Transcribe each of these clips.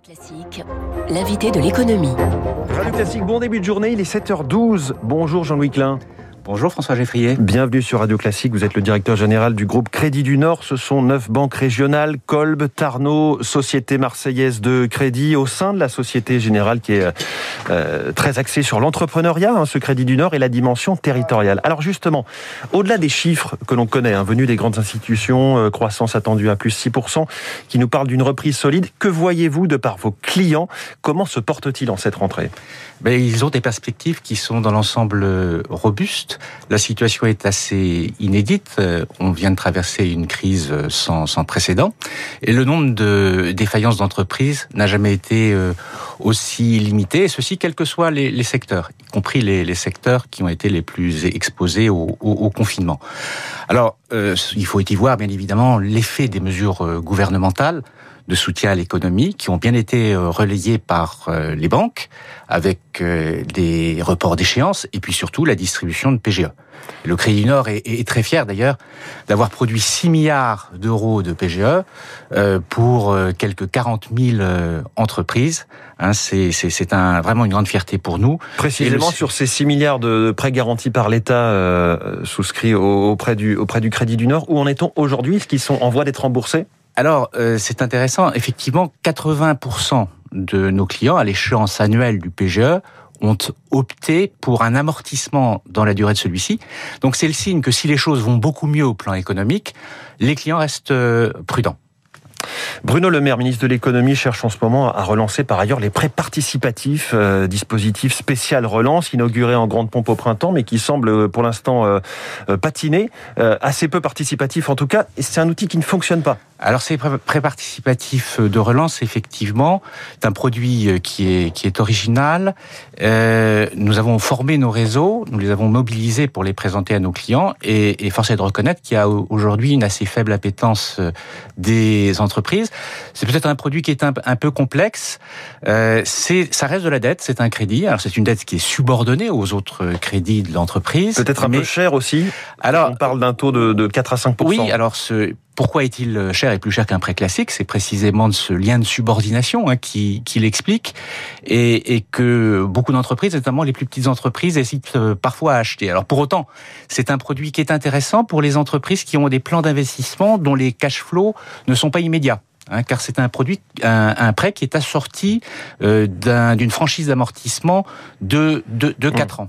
Classique, l'invité de l'économie. Radio Classique, bon début de journée, il est 7h12. Bonjour Jean-Louis Klein. Bonjour François Geffrier. Bienvenue sur Radio Classique. Vous êtes le directeur général du groupe Crédit du Nord. Ce sont neuf banques régionales, Colb, Tarnot, Société Marseillaise de Crédit, au sein de la Société Générale qui est euh, très axée sur l'entrepreneuriat, hein, ce Crédit du Nord, et la dimension territoriale. Alors justement, au-delà des chiffres que l'on connaît, hein, venus des grandes institutions, euh, croissance attendue à plus 6%, qui nous parlent d'une reprise solide, que voyez-vous de par vos clients? Comment se portent-ils en cette rentrée? Ben, Ils ont des perspectives qui sont dans l'ensemble euh, robustes. La situation est assez inédite. On vient de traverser une crise sans, précédent. Et le nombre de défaillances d'entreprises n'a jamais été aussi limité. Et ceci, quels que soient les, secteurs, y compris les, secteurs qui ont été les plus exposés au, confinement. Alors, il faut y voir, bien évidemment, l'effet des mesures gouvernementales de soutien à l'économie qui ont bien été euh, relayés par euh, les banques avec euh, des reports d'échéance et puis surtout la distribution de PGE. Le Crédit Nord est, très fier d'ailleurs d'avoir produit 6 milliards d'euros de PGE pour quelques 40 000 entreprises. Hein, c'est un, vraiment une grande fierté pour nous. Précisément sur ces 6 milliards de prêts garantis par l'État souscrits auprès du, auprès du Crédit du Nord, où en est-on aujourd'hui? Est-ce qu'ils sont en voie d'être remboursés? Alors, euh, c'est intéressant. Effectivement, 80% de nos clients, à l'échéance annuelle du PGE, ont opté pour un amortissement dans la durée de celui-ci. Donc, c'est le signe que si les choses vont beaucoup mieux au plan économique, les clients restent euh, prudents. Bruno Le Maire, ministre de l'économie, cherche en ce moment à relancer par ailleurs les prêts participatifs, euh, dispositif spécial relance, inauguré en grande pompe au printemps, mais qui semble euh, pour l'instant euh, patiner, assez peu participatif en tout cas. C'est un outil qui ne fonctionne pas. Alors ces prêts participatifs de relance, effectivement, c'est un produit qui est, qui est original. nous avons formé nos réseaux, nous les avons mobilisés pour les présenter à nos clients, et, et force est de reconnaître qu'il y a aujourd'hui une assez faible appétence des entreprises. C'est peut-être un produit qui est un, peu complexe. Euh, c'est, ça reste de la dette, c'est un crédit. Alors c'est une dette qui est subordonnée aux autres crédits de l'entreprise. Peut-être un peu cher aussi. Alors, on parle d'un taux de, de 4 à 5 Oui, alors ce, pourquoi est-il cher et plus cher qu'un prêt classique C'est précisément de ce lien de subordination hein, qui, qui l'explique et, et, que beaucoup d'entreprises, notamment les plus petites entreprises, hésitent euh, parfois à acheter. Alors pour autant, c'est un produit qui est intéressant pour les entreprises qui ont des plans d'investissement dont les cash flows ne sont pas immédiats. Hein, car c'est un produit, un, prêt qui est assorti euh, d'une franchise d'amortissement de, de, de 4 mmh. ans.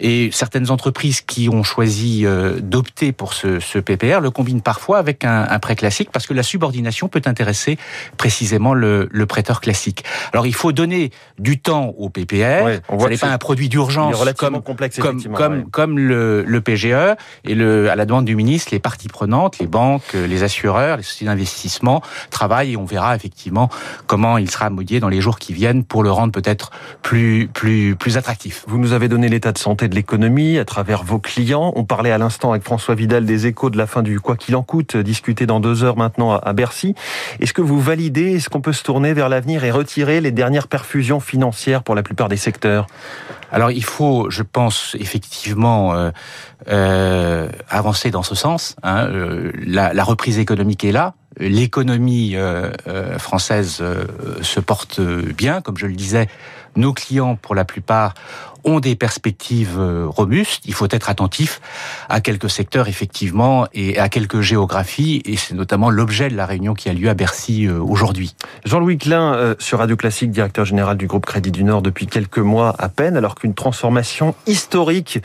Et certaines entreprises qui ont choisi euh, d'opter pour ce, ce, PPR le combinent parfois avec un, un, prêt classique parce que la subordination peut intéresser précisément le, le, prêteur classique. Alors il faut donner du temps au PPR. on ce n'est pas un produit d'urgence comme, complexe, comme, comme, comme le, le, PGE. Et le, à la demande du ministre, les parties prenantes, les banques, les assureurs, les sociétés d'investissement travaillent et on verra effectivement comment il sera modifié dans les jours qui viennent pour le rendre peut-être plus, plus, plus attractif. Vous nous avez donné l'état de santé de l'économie à travers vos clients. On parlait à l'instant avec François Vidal des échos de la fin du quoi qu'il en coûte, discuté dans deux heures maintenant à Bercy. Est-ce que vous validez, est-ce qu'on peut se tourner vers l'avenir et retirer les dernières perfusions financières pour la plupart des secteurs? Alors il faut, je pense, effectivement euh, euh, avancer dans ce sens. Hein. Euh, la, la reprise économique est là l'économie euh, euh, française euh, se porte bien, comme je le disais, nos clients, pour la plupart, ont des perspectives euh, robustes. Il faut être attentif à quelques secteurs, effectivement, et à quelques géographies. Et c'est notamment l'objet de la réunion qui a lieu à Bercy euh, aujourd'hui. Jean-Louis Klein, euh, sur Radio Classique, directeur général du groupe Crédit du Nord depuis quelques mois à peine, alors qu'une transformation historique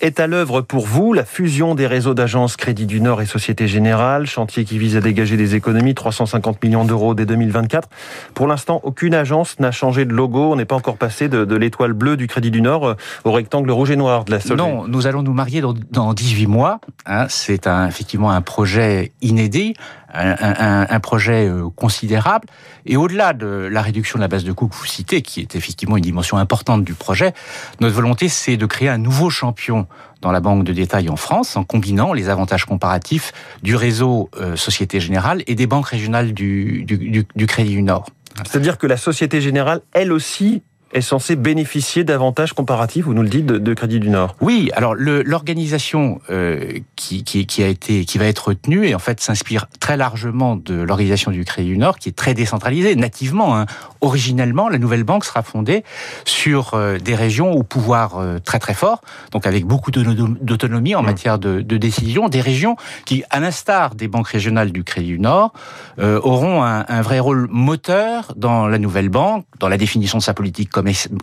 est à l'œuvre pour vous. La fusion des réseaux d'agences Crédit du Nord et Société Générale, chantier qui vise à dégager des économies, 350 millions d'euros dès 2024. Pour l'instant, aucune agence n'a changé de logo. On n'est pas encore passé de, de l'étoile bleue du Crédit du Nord au rectangle rouge et noir de la Solvay. Non, nous allons nous marier dans, dans 18 mois. Hein, c'est un, effectivement un projet inédit, un, un, projet euh, considérable. Et au-delà de la réduction de la base de coûts que vous citez, qui est effectivement une dimension importante du projet, notre volonté, c'est de créer un nouveau champion dans la banque de détail en France, en combinant les avantages comparatifs du réseau euh, Société Générale et des banques régionales du, du, du, du Crédit du Nord. C'est-à-dire que la Société Générale, elle aussi, est censé bénéficier d'avantages comparatifs, vous nous le dites, de, Crédit du Nord. Oui, alors l'organisation euh, qui, qui, a été, qui va être retenue, et en fait s'inspire très largement de l'organisation du Crédit du Nord, qui est très décentralisée, nativement. Hein. Originellement, la nouvelle banque sera fondée sur euh, des régions au pouvoir euh, très très fort, donc avec beaucoup d'autonomie en mmh. matière de, de, décision, des régions qui, à l'instar des banques régionales du Crédit du Nord, auront un, un vrai rôle moteur dans la nouvelle banque, dans la définition de sa politique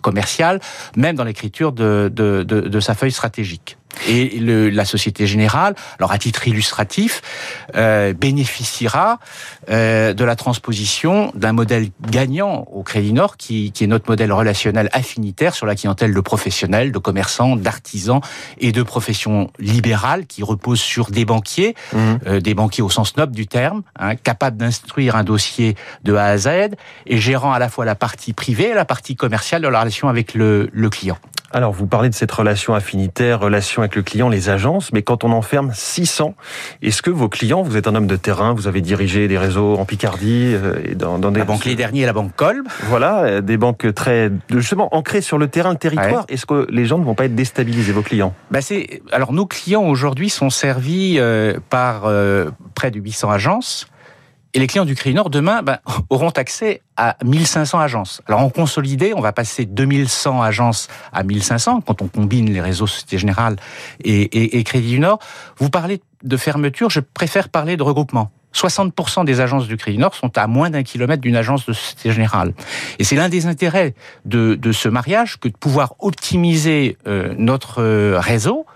commerciale, même dans l'écriture de, sa feuille stratégique. Et le, la Société Générale, alors à titre illustratif, euh, bénéficiera euh, de la transposition d'un modèle gagnant au Crédit Nord, qui, qui, est notre modèle relationnel affinitaire sur la clientèle de professionnels, de commerçants, d'artisans et de professions libérales, qui repose sur des banquiers, mmh. euh, des banquiers au sens noble du terme, hein, capables d'instruire un dossier de A à Z et gérant à la fois la partie privée et la partie commerciale de la relation avec le, le client. Alors, vous parlez de cette relation affinitaire, relation avec le client, les agences, mais quand on enferme 600, est-ce que vos clients, vous êtes un homme de terrain, vous avez dirigé des réseaux en Picardie euh, et dans, dans des... La banque Les Derniers et la banque Kolb. Voilà, euh, des banques très, justement, ancrées sur le terrain, le territoire. Est-ce que les gens ne vont pas être déstabilisés, vos clients? Bah c'est Alors, nos clients aujourd'hui sont servis euh, par près de 800 agences et les clients du Crédit Nord, demain, ben, auront accès à 1500 agences. Alors en consolidé, on va passer 2100 agences à 1500 quand on combine les réseaux Société Générale et, Crédit du Nord. Vous parlez de fermeture, je préfère parler de regroupement. 60% des agences du Crédit Nord sont à moins d'un kilomètre d'une agence de Société Générale. Et c'est l'un des intérêts de, de, ce mariage que de pouvoir optimiser euh, notre euh, réseau,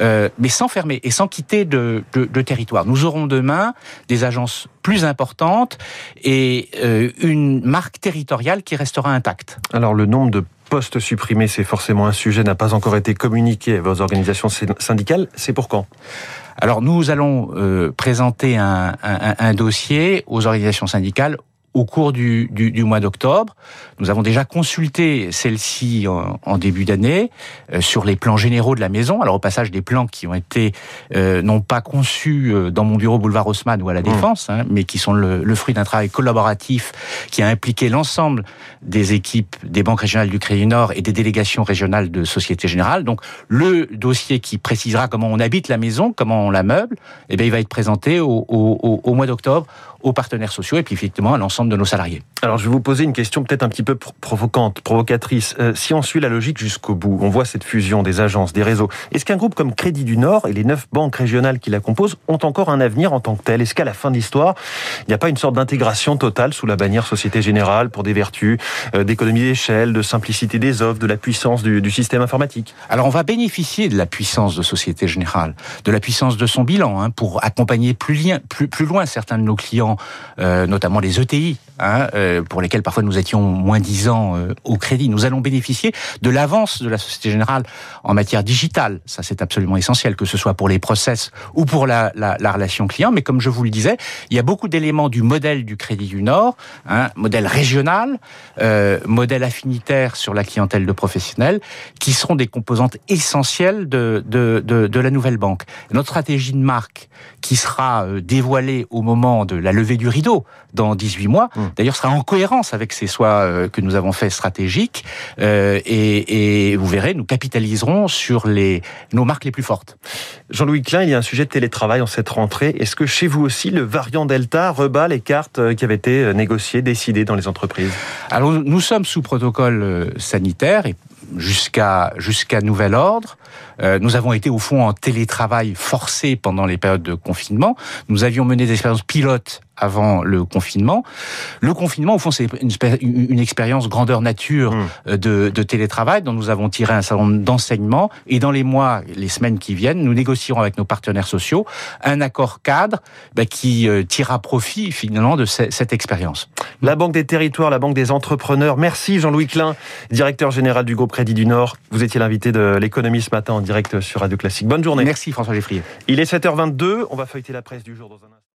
euh, mais sans fermer et sans quitter de, de, de, territoire. Nous aurons demain des agences plus importantes et euh, une marque territoriale qui restera intacte. Alors le nombre de postes supprimés, c'est forcément un sujet, n'a pas encore été communiqué à vos organisations syndicales. C'est pour quand? Alors nous allons euh, présenter un, un, un, dossier aux organisations syndicales au cours du, du, du mois d'octobre. Nous avons déjà consulté celle-ci en, en, début d'année euh, sur les plans généraux de la maison. Alors au passage des plans qui ont été euh, non pas conçus euh, dans mon bureau boulevard Haussmann ou à la mmh. Défense, hein, mais qui sont le, le fruit d'un travail collaboratif qui a impliqué l'ensemble des équipes des banques régionales du Crédit Nord et des délégations régionales de Société Générale. Donc le dossier qui précisera comment on habite la maison, comment on la meuble, eh bien, il va être présenté au, au, au mois d'octobre aux partenaires sociaux et puis effectivement à l'ensemble de nos salariés. Alors je vais vous poser une question peut-être un petit peu provocante, provocatrice. Euh, si on suit la logique jusqu'au bout, on voit cette fusion des agences, des réseaux. Est-ce qu'un groupe comme Crédit du Nord et les neuf banques régionales qui la composent ont encore un avenir en tant que tel? Est-ce qu'à la fin de l'histoire, il n'y a pas une sorte d'intégration totale sous la bannière Société Générale pour des vertus euh, d'économie d'échelle, de simplicité des offres, de la puissance du, du, système informatique? Alors on va bénéficier de la puissance de Société Générale, de la puissance de son bilan hein, pour accompagner plus, lien, plus, plus loin certains de nos clients, euh, notamment les ETI, hein, euh, pour lesquels parfois nous étions moins dix ans euh, au crédit. Nous allons bénéficier de l'avance de la Société Générale en matière digitale. Ça, c'est absolument essentiel, que ce soit pour les process ou pour la, la, la, relation client. Mais comme je vous le disais, il y a beaucoup d'éléments du modèle du Crédit du Nord, hein, modèle régional, modèle affinitaire sur la clientèle de professionnels, qui seront des composantes essentielles de, de, de, de la nouvelle banque. Notre stratégie de marque, qui sera dévoilée au moment de la levée du rideau dans 18 mois, mmh. d'ailleurs sera en cohérence avec ces choix euh, que nous avons fait stratégiques. Euh, et, et, vous verrez, nous capitaliserons sur les, nos marques les plus fortes. Jean-Louis Klein, il y a un sujet de télétravail en cette rentrée. Est-ce que chez vous aussi, le variant Delta rebat les cartes euh, qui avaient été négociées, décidées dans les entreprises? Alors, nous sommes sous protocole sanitaire et jusqu'à jusqu'à nouvel ordre. Euh, nous avons été au fond en télétravail forcé pendant les périodes de confinement. Nous avions mené des expériences pilotes avant le confinement. Le confinement, au fond, c'est une, une, expérience grandeur nature mmh. Euh, de, de, télétravail dont nous avons tiré un certain nombre d'enseignements. Et dans les mois, les semaines qui viennent, nous négocierons avec nos partenaires sociaux un accord cadre bah, qui euh, tirera profit finalement de ce, cette expérience. La Banque des Territoires, la Banque des Entrepreneurs. Merci Jean-Louis Klein, directeur général du groupe Crédit du Nord. Vous étiez l'invité de l'économie ce matin en direct sur Radio Classique. Bonne journée. Merci François Geffrier. Il est 7h22. On va feuilleter la presse du jour dans un